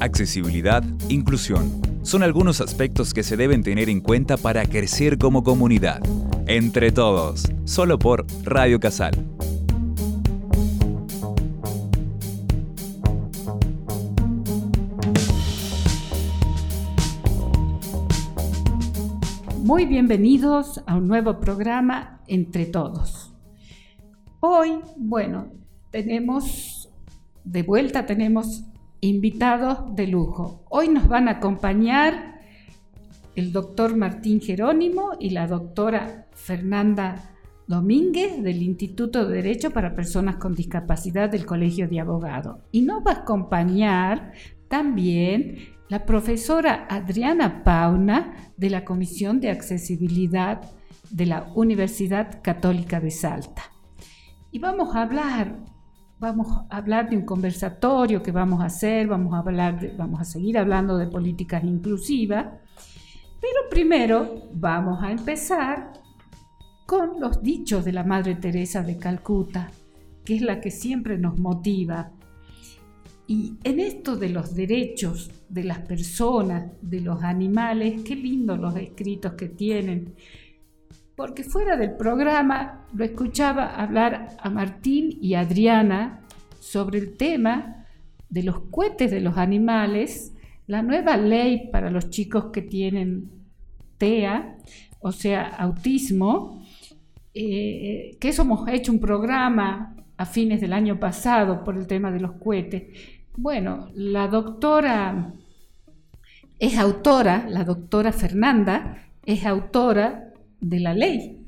accesibilidad, inclusión. Son algunos aspectos que se deben tener en cuenta para crecer como comunidad. Entre todos, solo por Radio Casal. Muy bienvenidos a un nuevo programa Entre Todos. Hoy, bueno, tenemos, de vuelta tenemos invitados de lujo. Hoy nos van a acompañar el doctor Martín Jerónimo y la doctora Fernanda Domínguez del Instituto de Derecho para Personas con Discapacidad del Colegio de Abogados. Y nos va a acompañar también la profesora Adriana Pauna de la Comisión de Accesibilidad de la Universidad Católica de Salta. Y vamos a hablar vamos a hablar de un conversatorio que vamos a hacer, vamos a, hablar vamos a seguir hablando de políticas inclusivas, pero primero vamos a empezar con los dichos de la Madre Teresa de Calcuta, que es la que siempre nos motiva. Y en esto de los derechos de las personas, de los animales, qué lindos los escritos que tienen porque fuera del programa lo escuchaba hablar a Martín y Adriana sobre el tema de los cohetes de los animales, la nueva ley para los chicos que tienen TEA, o sea, autismo, eh, que eso hemos hecho un programa a fines del año pasado por el tema de los cohetes. Bueno, la doctora es autora, la doctora Fernanda es autora de la ley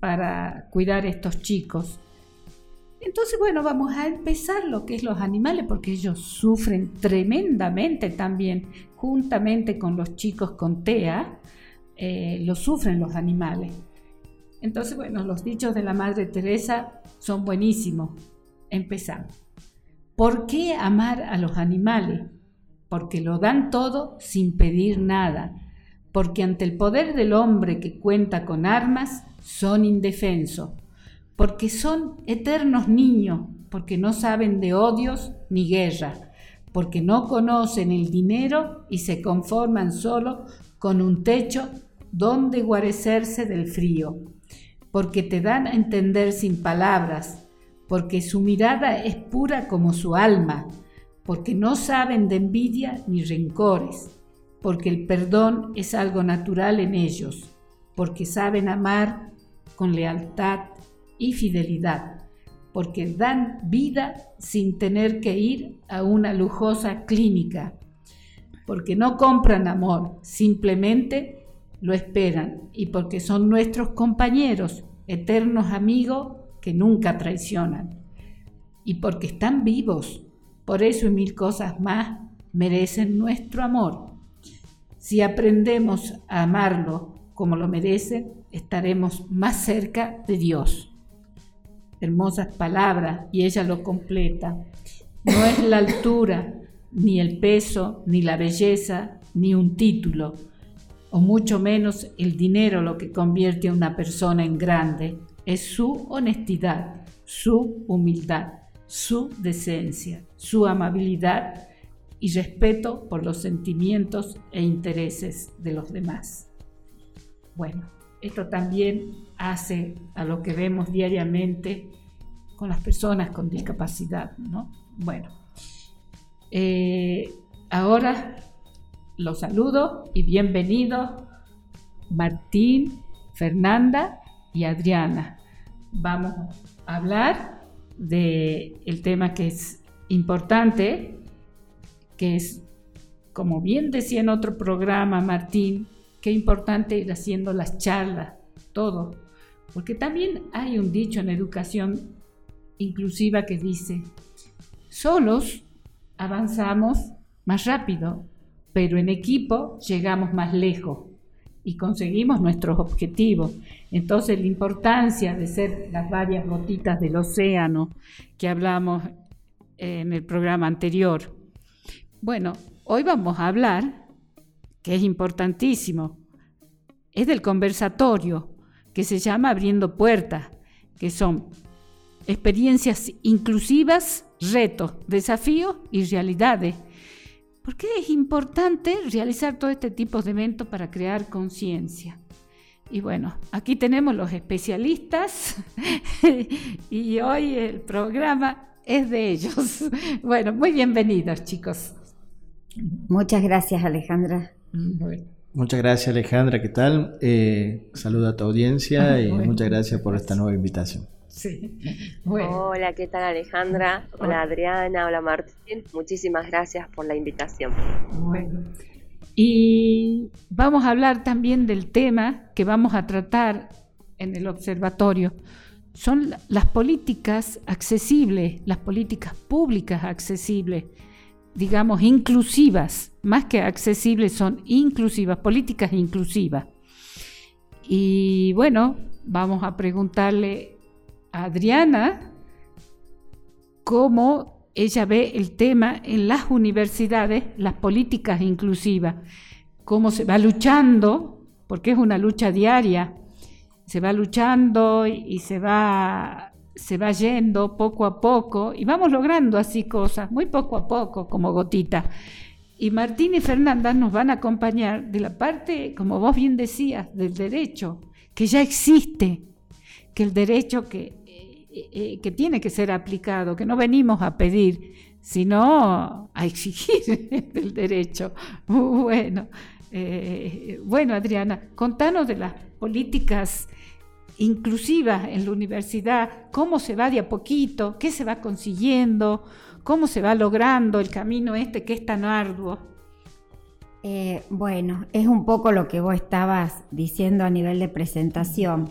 para cuidar a estos chicos. Entonces, bueno, vamos a empezar lo que es los animales, porque ellos sufren tremendamente también, juntamente con los chicos con TEA, eh, lo sufren los animales. Entonces, bueno, los dichos de la Madre Teresa son buenísimos. Empezamos. ¿Por qué amar a los animales? Porque lo dan todo sin pedir nada porque ante el poder del hombre que cuenta con armas, son indefensos, porque son eternos niños, porque no saben de odios ni guerra, porque no conocen el dinero y se conforman solo con un techo donde guarecerse del frío, porque te dan a entender sin palabras, porque su mirada es pura como su alma, porque no saben de envidia ni rencores porque el perdón es algo natural en ellos, porque saben amar con lealtad y fidelidad, porque dan vida sin tener que ir a una lujosa clínica, porque no compran amor, simplemente lo esperan y porque son nuestros compañeros, eternos amigos que nunca traicionan, y porque están vivos, por eso y mil cosas más merecen nuestro amor si aprendemos a amarlo como lo merece, estaremos más cerca de Dios. Hermosas palabras y ella lo completa. No es la altura, ni el peso, ni la belleza, ni un título, o mucho menos el dinero lo que convierte a una persona en grande. Es su honestidad, su humildad, su decencia, su amabilidad y respeto por los sentimientos e intereses de los demás. Bueno, esto también hace a lo que vemos diariamente con las personas con discapacidad, ¿no? Bueno, eh, ahora los saludo y bienvenidos Martín, Fernanda y Adriana. Vamos a hablar del el tema que es importante que es, como bien decía en otro programa Martín, qué importante ir haciendo las charlas, todo, porque también hay un dicho en educación inclusiva que dice, solos avanzamos más rápido, pero en equipo llegamos más lejos y conseguimos nuestros objetivos. Entonces la importancia de ser las varias gotitas del océano que hablamos en el programa anterior. Bueno, hoy vamos a hablar, que es importantísimo, es del conversatorio que se llama Abriendo Puertas, que son experiencias inclusivas, retos, desafíos y realidades. ¿Por qué es importante realizar todo este tipo de eventos para crear conciencia? Y bueno, aquí tenemos los especialistas y hoy el programa es de ellos. Bueno, muy bienvenidos chicos. Muchas gracias Alejandra. Muchas gracias Alejandra, ¿qué tal? Eh, saluda a tu audiencia ah, y muchas gracias por esta nueva invitación. Sí. Hola, ¿qué tal Alejandra? Hola Adriana, hola Martín. Muchísimas gracias por la invitación. Bueno. Y vamos a hablar también del tema que vamos a tratar en el observatorio. Son las políticas accesibles, las políticas públicas accesibles, digamos, inclusivas, más que accesibles, son inclusivas, políticas inclusivas. Y bueno, vamos a preguntarle a Adriana cómo ella ve el tema en las universidades, las políticas inclusivas, cómo se va luchando, porque es una lucha diaria, se va luchando y, se va se va yendo poco a poco y vamos logrando así cosas, muy poco a poco, como gotita. Y Martín y Fernanda nos van a acompañar de la parte, como vos bien decías, del derecho, que ya existe, que el derecho que eh, eh, que tiene que ser aplicado, que no venimos a pedir, sino a exigir el derecho. Bueno, eh, bueno, Adriana, contanos de las políticas inclusivas en la universidad, cómo se va de a poquito, qué se va consiguiendo, cómo se va logrando el camino este que es tan arduo. bueno, es un poco lo que vos estabas diciendo a nivel de presentación.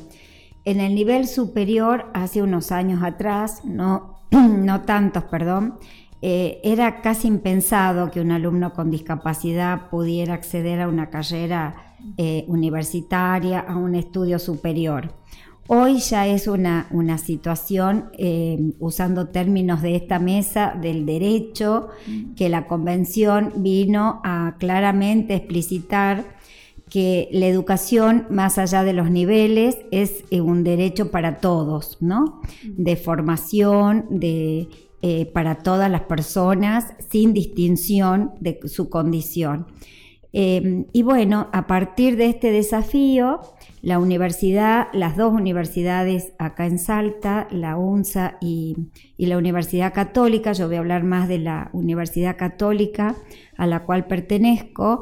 En el nivel superior, hace unos años atrás, no, no tantos, perdón, eh, era casi impensado que un alumno con discapacidad pudiera acceder a una carrera eh, universitaria, a un estudio superior. Hoy ya es una, una situación, eh, usando términos de esta mesa, del derecho, que la convención vino a claramente explicitar que la educación, más allá de los niveles, es un derecho para todos, ¿no? De formación, de, eh, para todas las personas, sin distinción de su condición. Em, y bueno, a partir de este desafío, la universidad, las dos universidades acá en Salta, la UNSA y, y, la Universidad Católica, yo voy a hablar más de la Universidad Católica a la cual pertenezco,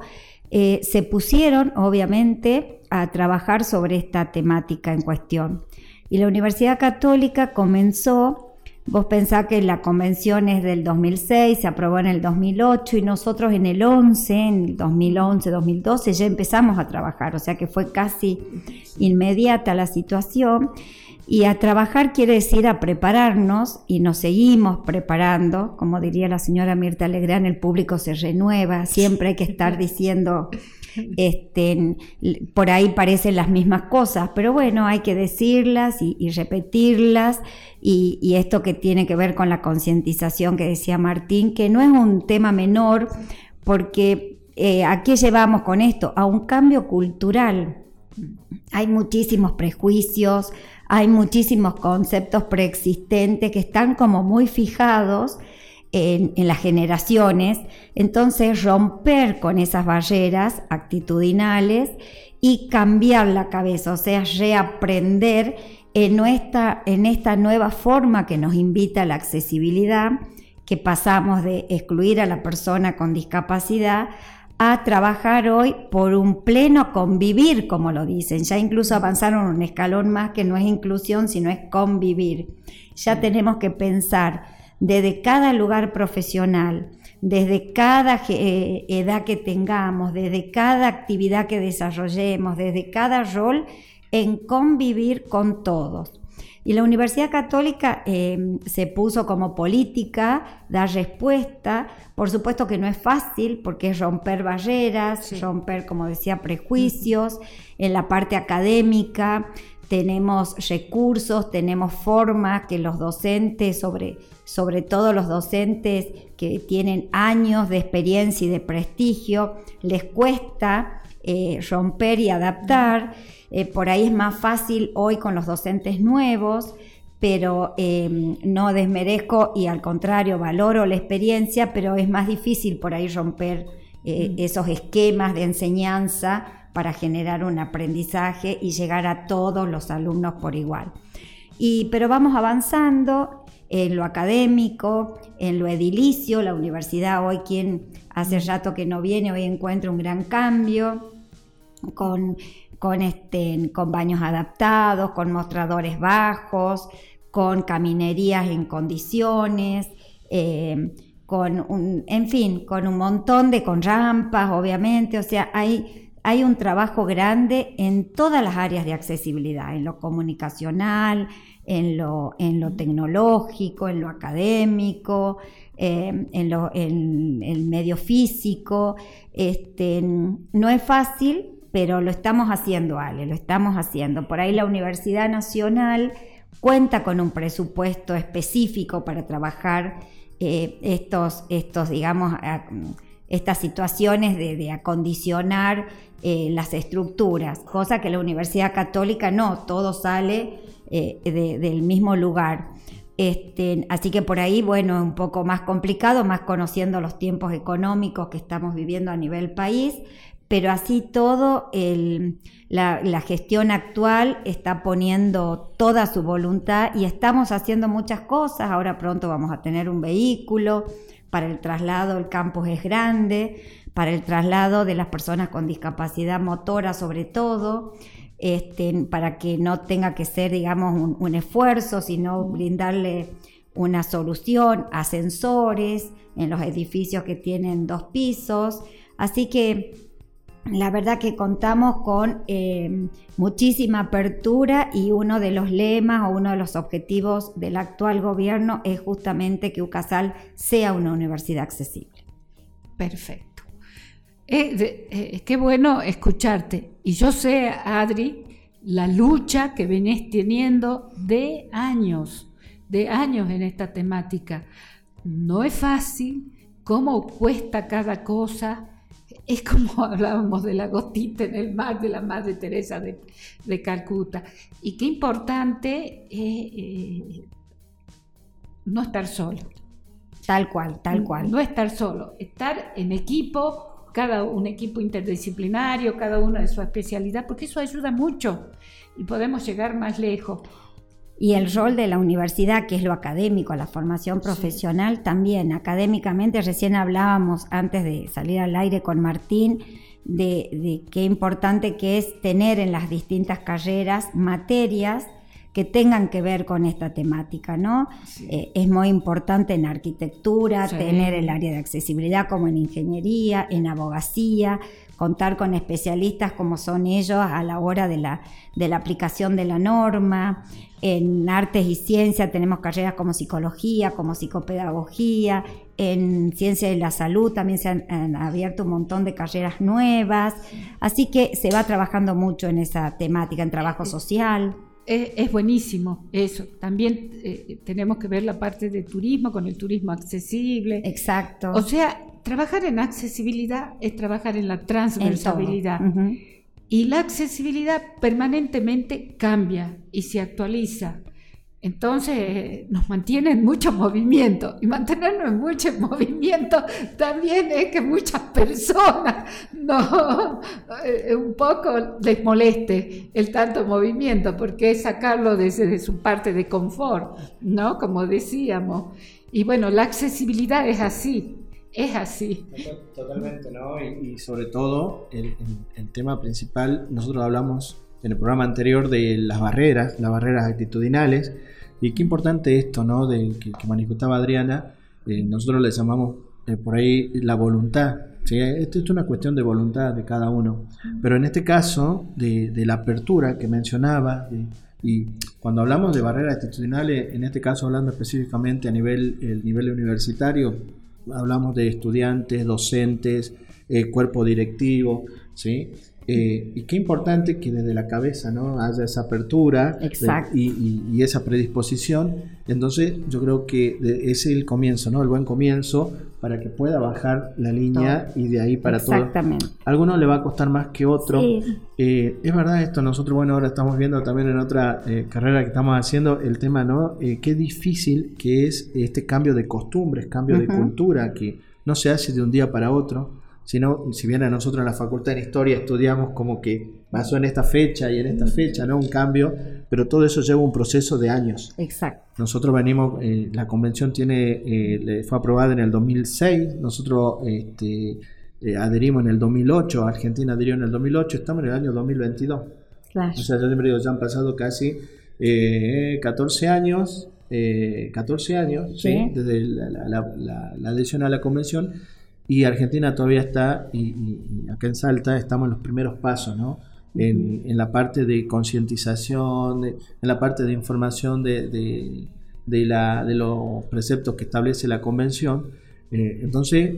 eh, se pusieron obviamente a trabajar sobre esta temática en cuestión. Y la Universidad Católica comenzó, vos pensás que la convención es del 2006, se aprobó en el 2008 y nosotros en el 11, en el 2011, 2012 ya empezamos a trabajar, o sea que fue casi inmediata la situación. Y a trabajar quiere decir a prepararnos y nos seguimos preparando. Como diría la señora Mirta Legrán, el público se renueva, siempre hay que estar diciendo, este, por ahí parecen las mismas cosas, pero bueno, hay que decirlas y, repetirlas. Y, esto que tiene que ver con la concientización que decía Martín, que no es un tema menor, porque eh, ¿a qué llevamos con esto? A un cambio cultural. Hay muchísimos prejuicios, hay muchísimos conceptos preexistentes que están como muy fijados en, las generaciones, entonces romper con esas barreras actitudinales y cambiar la cabeza, o sea, reaprender en, en esta nueva forma que nos invita a la accesibilidad, que pasamos de excluir a la persona con discapacidad a trabajar hoy por un pleno convivir, como lo dicen. Ya incluso avanzaron un escalón más que no es inclusión, sino es convivir. Ya tenemos que pensar desde cada lugar profesional, desde cada eh, edad que tengamos, desde cada actividad que desarrollemos, desde cada rol, en convivir con todos. Y la Universidad Católica em, se puso como política, dar respuesta. Por supuesto que no es fácil porque es romper barreras, romper, como decía, prejuicios. En la parte académica tenemos recursos, tenemos formas que los docentes, sobre, sobre todo los docentes que tienen años de experiencia y de prestigio, les cuesta eh, romper y adaptar. Eh, por ahí es más fácil hoy con los docentes nuevos, pero em, no desmerezco y al contrario valoro la experiencia, pero es más difícil por ahí romper eh, mm. esos esquemas de enseñanza para generar un aprendizaje y llegar a todos los alumnos por igual. Y, pero vamos avanzando en lo académico, en lo edilicio, la universidad hoy quien hace rato que no viene, hoy encuentra un gran cambio con con, este, con baños adaptados, con mostradores bajos, con caminerías en condiciones, eh, con un, en fin, con un montón de, con rampas, obviamente, o sea, hay, hay un trabajo grande en todas las áreas de accesibilidad, en lo comunicacional, en lo, en lo tecnológico, en lo académico, eh, en, lo, en, el medio físico. Este, no es fácil, pero lo estamos haciendo, Ale, lo estamos haciendo. Por ahí la Universidad Nacional cuenta con un presupuesto específico para trabajar eh, estos, estos, digamos, estas situaciones de, acondicionar eh, las estructuras, cosa que la Universidad Católica no, todo sale eh, del mismo lugar. Este, así que por ahí, bueno, es un poco más complicado, más conociendo los tiempos económicos que estamos viviendo a nivel país, pero así todo la, gestión actual está poniendo toda su voluntad y estamos haciendo muchas cosas. Ahora pronto vamos a tener un vehículo para el traslado, el campus es grande, para el traslado de las personas con discapacidad motora sobre todo. Este, para que no tenga que ser, digamos, un, un esfuerzo, sino brindarle una solución, ascensores en los edificios que tienen dos pisos. Así que la verdad que contamos con eh, muchísima apertura y uno de los lemas o uno de los objetivos del actual gobierno es justamente que UCASAL sea una universidad accesible. Perfecto. Eh, eh, qué bueno escucharte. Y yo sé, Adri, la lucha que venís teniendo de años, de años en esta temática. No es fácil, cómo cuesta cada cosa es como hablábamos de la gotita en el mar de la Madre Teresa de, Calcuta. Y qué importante es eh, no estar solo. Tal cual, tal cual. No estar solo, estar en equipo, cada un equipo interdisciplinario, cada uno de su especialidad, porque eso ayuda mucho y podemos llegar más lejos. Y el rol de la universidad, que es lo académico, la formación profesional, también. Académicamente, recién hablábamos antes de salir al aire con Martín, de, qué importante que es tener en las distintas carreras materias que tengan que ver con esta temática, ¿no? Eh, es muy importante en arquitectura tener el área de accesibilidad como en ingeniería, en abogacía, contar con especialistas como son ellos a la hora de la, de la aplicación de la norma, en artes y ciencia tenemos carreras como psicología, como psicopedagogía, en ciencia de la salud también se han, abierto un montón de carreras nuevas, así que se va trabajando mucho en esa temática, en trabajo social. Es, buenísimo eso. También eh, tenemos que ver la parte de turismo con el turismo accesible. Exacto. O sea, trabajar en accesibilidad es trabajar en la transversabilidad. Y la accesibilidad permanentemente cambia y se actualiza. Entonces nos mantiene en mucho movimiento y mantenernos en mucho movimiento también es que muchas personas no eh, un poco les moleste el tanto movimiento porque es sacarlo desde su parte de confort, ¿no? Como decíamos. Y bueno, la accesibilidad es así, es así. Totalmente, ¿no? Y, sobre todo, el, tema principal, nosotros hablamos en el programa anterior de las barreras, las barreras actitudinales, y qué importante esto, ¿no? De, que, manifestaba Adriana, eh, nosotros le llamamos eh, por ahí la voluntad. ¿sí? Esto es una cuestión de voluntad de cada uno. Pero en este caso, de, la apertura que mencionaba, y cuando hablamos de barreras actitudinales, en este caso hablando específicamente a nivel, el nivel universitario, hablamos de estudiantes, docentes, eh, cuerpo directivo, ¿sí? Eh, y qué importante que desde la cabeza ¿no? haya esa apertura y, esa predisposición. Entonces yo creo que es el comienzo, ¿no? el buen comienzo para que pueda bajar la línea y de ahí para todo. Exactamente. A algunos le va a costar más que otro. Eh, es verdad esto, nosotros bueno ahora estamos viendo también en otra eh, carrera que estamos haciendo el tema, ¿no? qué difícil que es este cambio de costumbres, cambio de cultura que no se hace de un día para otro sino si bien a nosotros en la facultad de historia estudiamos como que pasó en esta fecha y en esta fecha, ¿no? Un cambio, pero todo eso lleva un proceso de años. Exacto. Nosotros venimos, eh, la convención tiene, eh, fue aprobada en el 2006, nosotros este, eh, adherimos en el 2008, Argentina adhirió en el 2008, estamos en el año 2022. Claro. O sea, yo siempre digo, ya han pasado casi 14 años, 14 años, ¿Sí? desde la adhesión a la convención y Argentina todavía está, y, acá en Salta estamos en los primeros pasos, ¿no? En, en la parte de concientización, en la parte de información de, de, la, de los preceptos que establece la convención. Eh, entonces,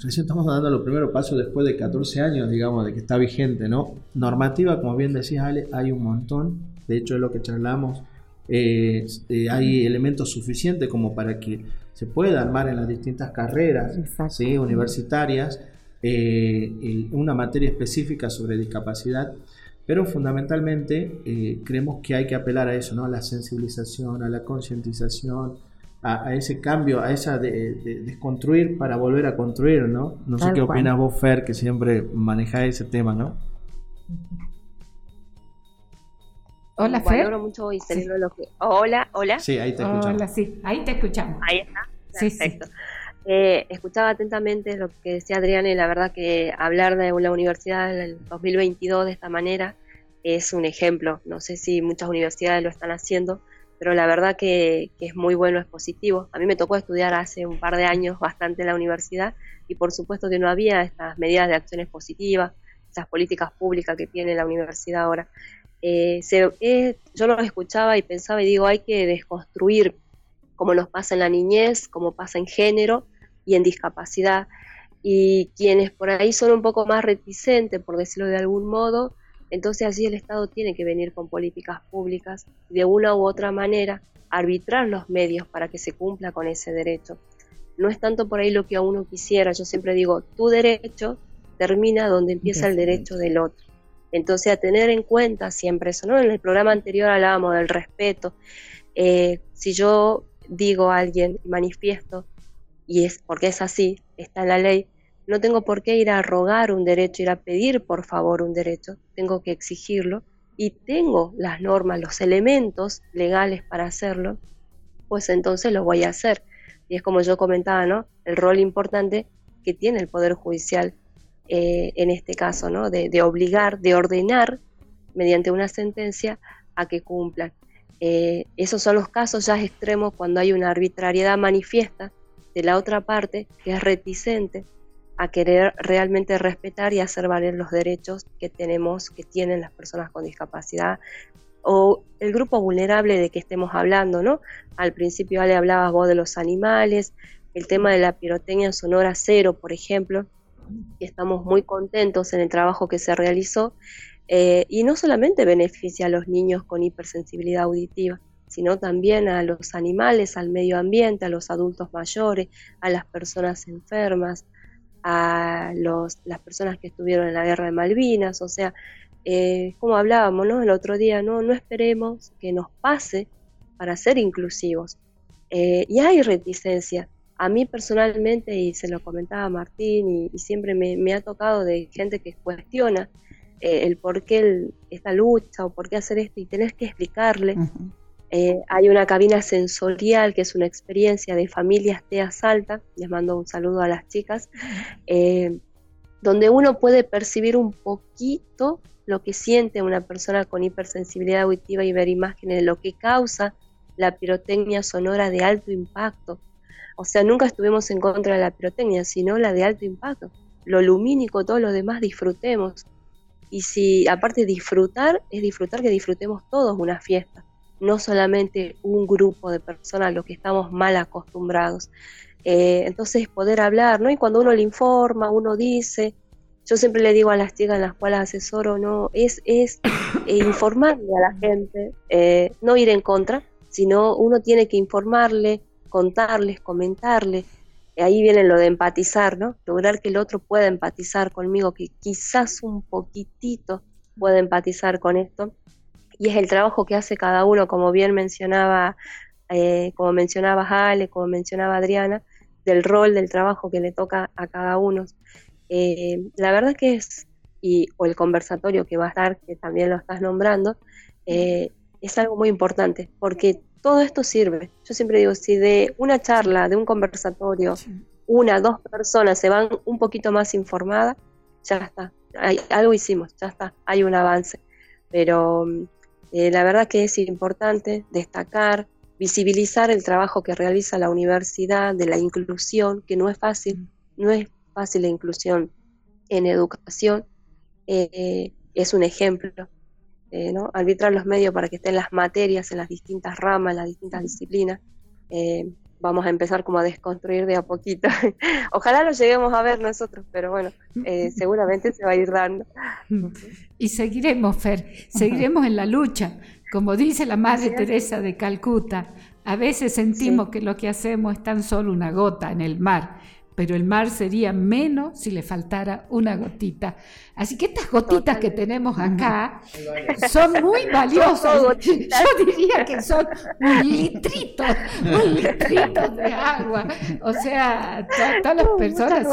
recién estamos dando los primeros pasos después de 14 años, digamos, de que está vigente, ¿no? Normativa, como bien decías, Ale, hay un montón. De hecho, es lo que charlamos. Eh, eh, hay elementos suficientes como para que se puede armar en las distintas carreras ¿sí? universitarias eh, una materia específica sobre discapacidad, pero fundamentalmente eh, creemos que hay que apelar a eso, ¿no? a la sensibilización, a la concientización, a, ese cambio, a esa de, desconstruir para volver a construir, ¿no? No sé qué opinas vos, Fer, que siempre manejáis ese tema, ¿no? Hola, Fer. mucho y lo que... Hola, hola. Sí, ahí te escuchamos. Hola, sí, ahí te escuchamos. Ahí está. Perfecto. Eh, escuchaba atentamente lo que decía Adriana y la verdad que hablar de una universidad en el 2022 de esta manera es un ejemplo. No sé si muchas universidades lo están haciendo, pero la verdad que, que, es muy bueno, es positivo. A mí me tocó estudiar hace un par de años bastante en la universidad y por supuesto que no había estas medidas de acciones positivas, esas políticas públicas que tiene la universidad ahora. Eh, eh, yo lo escuchaba y pensaba y digo, hay que desconstruir como nos pasa en la niñez, como pasa en género y en discapacidad. Y quienes por ahí son un poco más reticentes, por decirlo de algún modo, entonces allí el Estado tiene que venir con políticas públicas, de una u otra manera, arbitrar los medios para que se cumpla con ese derecho. No es tanto por ahí lo que a uno quisiera, yo siempre digo, tu derecho termina donde empieza el derecho del otro. Entonces, a tener en cuenta siempre eso, ¿no? En el programa anterior hablábamos del respeto. Eh, si yo digo a alguien, manifiesto, y es porque es así, está en la ley, no tengo por qué ir a rogar un derecho, ir a pedir por favor un derecho, tengo que exigirlo y tengo las normas, los elementos legales para hacerlo, pues entonces lo voy a hacer. Y es como yo comentaba, ¿no? El rol importante que tiene el Poder Judicial eh, en este caso, ¿no? De, obligar, de ordenar mediante una sentencia a que cumplan. Eh, esos son los casos ya extremos cuando hay una arbitrariedad manifiesta de la otra parte que es reticente a querer realmente respetar y hacer valer los derechos que tenemos, que tienen las personas con discapacidad o el grupo vulnerable de que estemos hablando, ¿no? Al principio le hablabas vos de los animales, el tema de la pirotecnia sonora cero, por ejemplo, y estamos muy contentos en el trabajo que se realizó. Eh, y no solamente beneficia a los niños con hipersensibilidad auditiva, sino también a los animales, al medio ambiente, a los adultos mayores, a las personas enfermas, a los, las personas que estuvieron en la guerra de Malvinas, o sea, eh, como hablábamos ¿no? el otro día, no, no esperemos que nos pase para ser inclusivos. Eh, y hay reticencia, a mí personalmente, y se lo comentaba Martín, y, siempre me, ha tocado de gente que cuestiona eh, el por qué esta lucha o por qué hacer esto y tenés que explicarle. Eh, hay una cabina sensorial que es una experiencia de familias TEA Salta, les mando un saludo a las chicas, eh, donde uno puede percibir un poquito lo que siente una persona con hipersensibilidad auditiva y ver imágenes de lo que causa la pirotecnia sonora de alto impacto o sea, nunca estuvimos en contra de la pirotecnia, sino la de alto impacto. Lo lumínico, todo lo demás disfrutemos. Y si aparte disfrutar, es disfrutar que disfrutemos todos una fiesta, no solamente un grupo de personas a los que estamos mal acostumbrados. Eh, entonces poder hablar, ¿no? Y cuando uno le informa, uno dice, yo siempre le digo a las chicas en las cuales asesoro, no, es, es eh, informarle a la gente, eh, no ir en contra, sino uno tiene que informarle, contarles, comentarle. Ahí viene lo de empatizar, ¿no? Lograr que el otro pueda empatizar conmigo, que quizás un poquitito pueda empatizar con esto. Y es el trabajo que hace cada uno, como bien mencionaba, eh, como mencionaba Ale, como mencionaba Adriana, del rol, del trabajo que le toca a cada uno. Eh, la verdad que es, y, o el conversatorio que va a estar, que también lo estás nombrando, eh, es algo muy importante, porque todo esto sirve. Yo siempre digo, si de una charla, de un conversatorio, una, dos personas se van un poquito más informadas, ya está, hay, algo hicimos, ya está, hay un avance. Pero eh, la verdad que es importante destacar, visibilizar el trabajo que realiza la universidad de la inclusión, que no es fácil, no es fácil la inclusión en educación, eh, es un ejemplo. Eh, ¿no? Arbitrar los medios para que estén las materias en las distintas ramas, en las distintas disciplinas. Eh, vamos a empezar como a desconstruir de a poquito. Ojalá lo lleguemos a ver nosotros, pero bueno, seguramente se va a ir dando. Y seguiremos, Fer, seguiremos en la lucha. Como dice la Madre Teresa de Calcuta, a veces sentimos que lo que hacemos es tan solo una gota en el mar, pero el mar sería menos si le faltara una gotita. Así que estas gotitas que tenemos acá son muy valiosas. Yo diría que son un litrito, un litrito de agua. O sea, todas las personas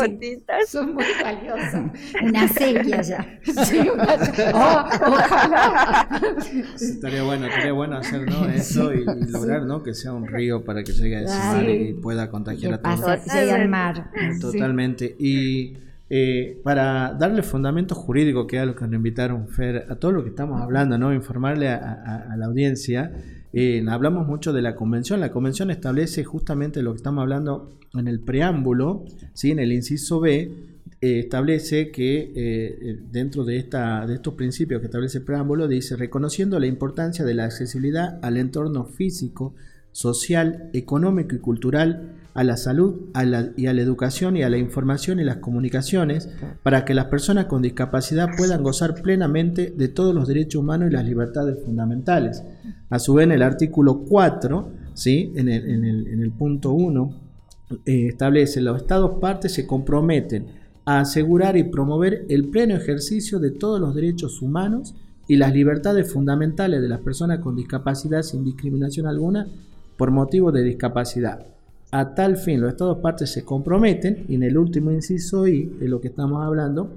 son, muy valiosas. Una sequía ya. Sí, una, oh, ojalá. Estaría bueno, estaría bueno hacer eso y, lograr ¿no? que sea un río para que llegue a ese mar y pueda contagiar a todos. Llegue al mar. Totalmente. Y eh, para darle fundamento jurídico, que es a lo que nos invitaron, Fer, a todo lo que estamos hablando, ¿no? informarle a, la audiencia, eh, hablamos mucho de la convención. La convención establece justamente lo que estamos hablando en el preámbulo, ¿sí? en el inciso B, eh, establece que dentro de, esta, de estos principios que establece el preámbulo, dice, reconociendo la importancia de la accesibilidad al entorno físico, social, económico y cultural, a la salud y a la educación y a la información y las comunicaciones para que las personas con discapacidad puedan gozar plenamente de todos los derechos humanos y las libertades fundamentales. A su vez, en el artículo 4, ¿sí? en, el, punto 1, eh, establece los estados partes se comprometen a asegurar y promover el pleno ejercicio de todos los derechos humanos y las libertades fundamentales de las personas con discapacidad sin discriminación alguna por motivo de discapacidad a tal fin, los Estados partes se comprometen, y en el último inciso I, de lo que estamos hablando,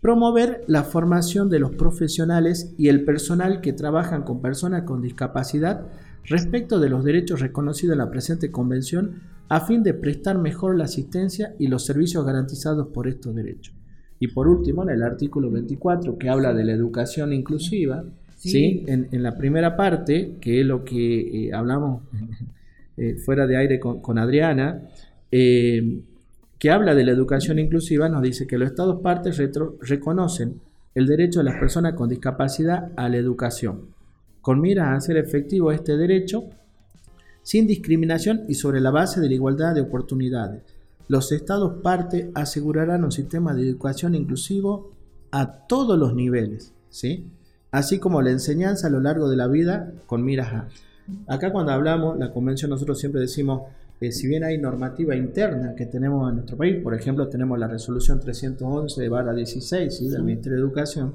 promover la formación de los profesionales y el personal que trabajan con personas con discapacidad respecto de los derechos reconocidos en la presente convención a fin de prestar mejor la asistencia y los servicios garantizados por estos derechos. Y por último, en el artículo 24, que habla de la educación inclusiva, ¿sí? En, la primera parte, que es lo que eh, hablamos eh, fuera de aire con, Adriana, eh, que habla de la educación inclusiva, nos dice que los Estados partes reconocen el derecho de las personas con discapacidad a la educación, con miras a hacer efectivo este derecho sin discriminación y sobre la base de la igualdad de oportunidades. Los Estados partes asegurarán un sistema de educación inclusivo a todos los niveles, ¿sí? así como la enseñanza a lo largo de la vida con miras a Acá cuando hablamos, la convención nosotros siempre decimos, eh, si bien hay normativa interna que tenemos en nuestro país, por ejemplo tenemos la resolución 311 de barra 16 del Ministerio de Educación,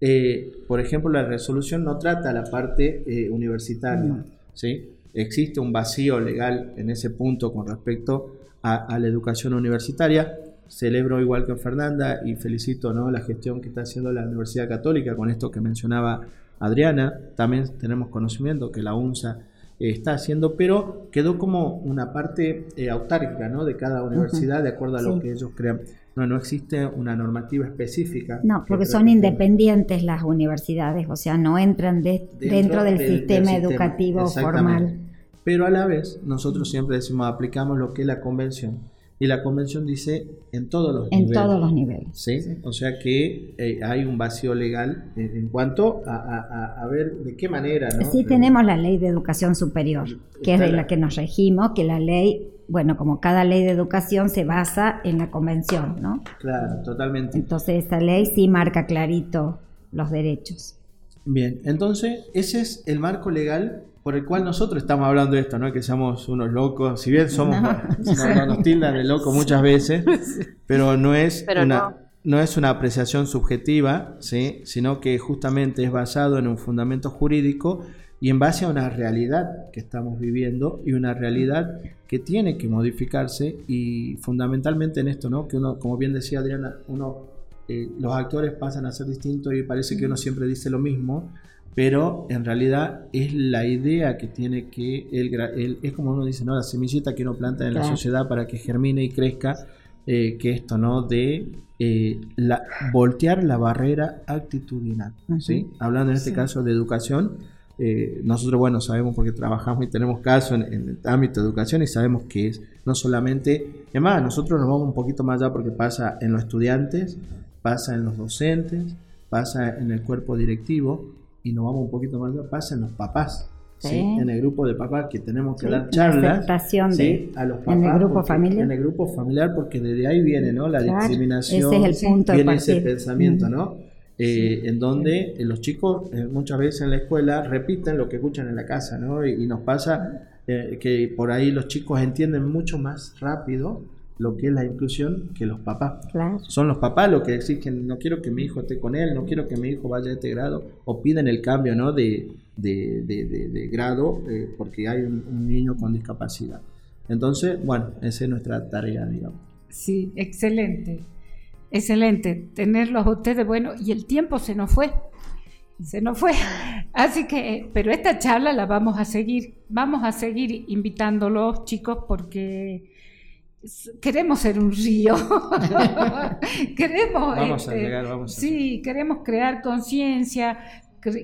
eh, por ejemplo la resolución no trata la parte eh, universitaria, ¿sí? existe un vacío legal en ese punto con respecto a, la educación universitaria. Celebro igual que Fernanda y felicito ¿no? la gestión que está haciendo la Universidad Católica con esto que mencionaba Adriana, también tenemos conocimiento que la UNSA eh, está haciendo, pero quedó como una parte eh, autárquica ¿no? de cada universidad de acuerdo a lo que ellos crean. No, no existe una normativa específica. No, porque son independientes las universidades, o sea, no entran dentro, del, sistema educativo formal. Pero a la vez, nosotros siempre decimos, aplicamos lo que es la convención y la convención dice en todos los en todos los niveles. ¿sí? O sea que eh, hay un vacío legal en, cuanto a, ver de qué manera. ¿no? Sí, tenemos la ley de educación superior, que es de la que nos regimos, que la ley bueno, como cada ley de educación se basa en la convención, ¿no? Claro, totalmente. Entonces esa ley sí marca clarito los derechos. Bien, entonces ese es el marco legal por el cual nosotros estamos hablando de esto, no que seamos unos locos, si bien somos, no. nos tildan de locos muchas veces, pero no es una... No. es una apreciación subjetiva, ¿sí? sino que justamente es basado en un fundamento jurídico y en base a una realidad que estamos viviendo y una realidad que tiene que modificarse y fundamentalmente en esto, ¿no? Que uno, como bien decía Adriana, uno, eh, los actores pasan a ser distintos y parece que uno siempre dice lo mismo, pero en realidad es la idea que tiene que él, es como uno dice, ¿no? La semillita que uno planta en la sociedad para que germine y crezca, eh, que esto, ¿no? De eh, la, voltear la barrera actitudinal, ¿sí? Hablando en este caso de educación, eh, nosotros, bueno, sabemos porque trabajamos y tenemos caso en, el ámbito de educación y sabemos que es no solamente, además nosotros nos vamos un poquito más allá porque pasa en los estudiantes, pasa en los docentes, pasa en el cuerpo directivo y nos vamos un poquito más allá, pasa en los papás. Sí. En el grupo de papás que tenemos que dar charlas de, a los papás. En el grupo familiar. En el grupo familiar, porque desde ahí viene ¿no? la discriminación, ese es el punto viene ese pensamiento, ¿no? Eh, en donde eh, los chicos eh, muchas veces en la escuela repiten lo que escuchan en la casa, ¿no? Y, nos pasa que por ahí los chicos entienden mucho más rápido lo que es la inclusión que los papás. Son los papás los que exigen, no quiero que mi hijo esté con él, no quiero que mi hijo vaya a este grado, o piden el cambio ¿no? de, de, grado porque hay un, un niño con discapacidad. Entonces, bueno, esa es nuestra tarea, digamos. Sí, excelente. Excelente, tenerlos a ustedes, bueno, y el tiempo se nos fue, se nos fue. Así que, pero esta charla la vamos a seguir, vamos a seguir invitándolos, chicos, porque queremos ser un río. queremos, vamos a este, llegar, vamos a sí, queremos crear conciencia,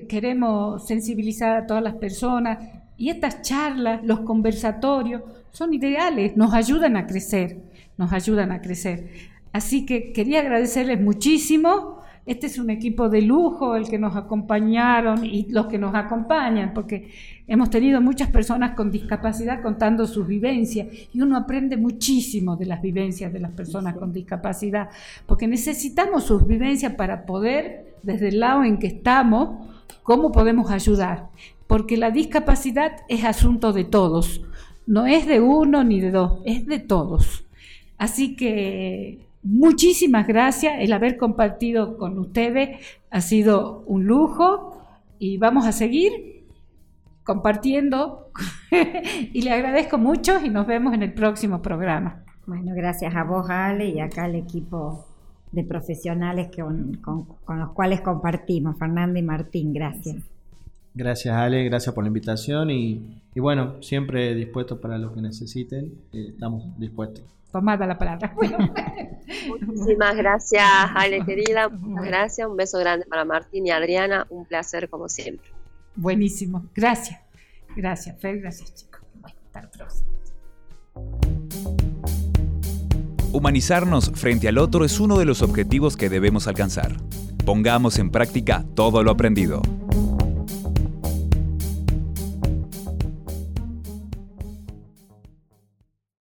queremos sensibilizar a todas las personas. Y estas charlas, los conversatorios, son ideales, nos ayudan a crecer, nos ayudan a crecer. Así que quería agradecerles muchísimo. Este es un equipo de lujo, el que nos acompañaron y los que nos acompañan, porque hemos tenido muchas personas con discapacidad contando sus vivencias y uno aprende muchísimo de las vivencias de las personas con discapacidad, porque necesitamos sus vivencias para poder, desde el lado en que estamos, cómo podemos ayudar, porque la discapacidad es asunto de todos, no es de uno ni de dos, es de todos. Así que Muchísimas gracias. El haber compartido con ustedes ha sido un lujo y vamos a seguir compartiendo. y le agradezco mucho y nos vemos en el próximo programa. Bueno, gracias a vos, Ale, y acá al equipo de profesionales con, los cuales compartimos, Fernando y Martín. Gracias. Gracias, Ale, gracias por la invitación y, bueno, siempre dispuestos para lo que necesiten, eh, estamos dispuestos tomada la palabra. Muchísimas gracias, Ale querida. Muchas gracias. Un beso grande para Martín y Adriana. Un placer como siempre. Buenísimo. Gracias. Gracias, Fer. Gracias, chicos. hasta la próxima. Humanizarnos frente al otro es uno de los objetivos que debemos alcanzar. Pongamos en práctica todo lo aprendido.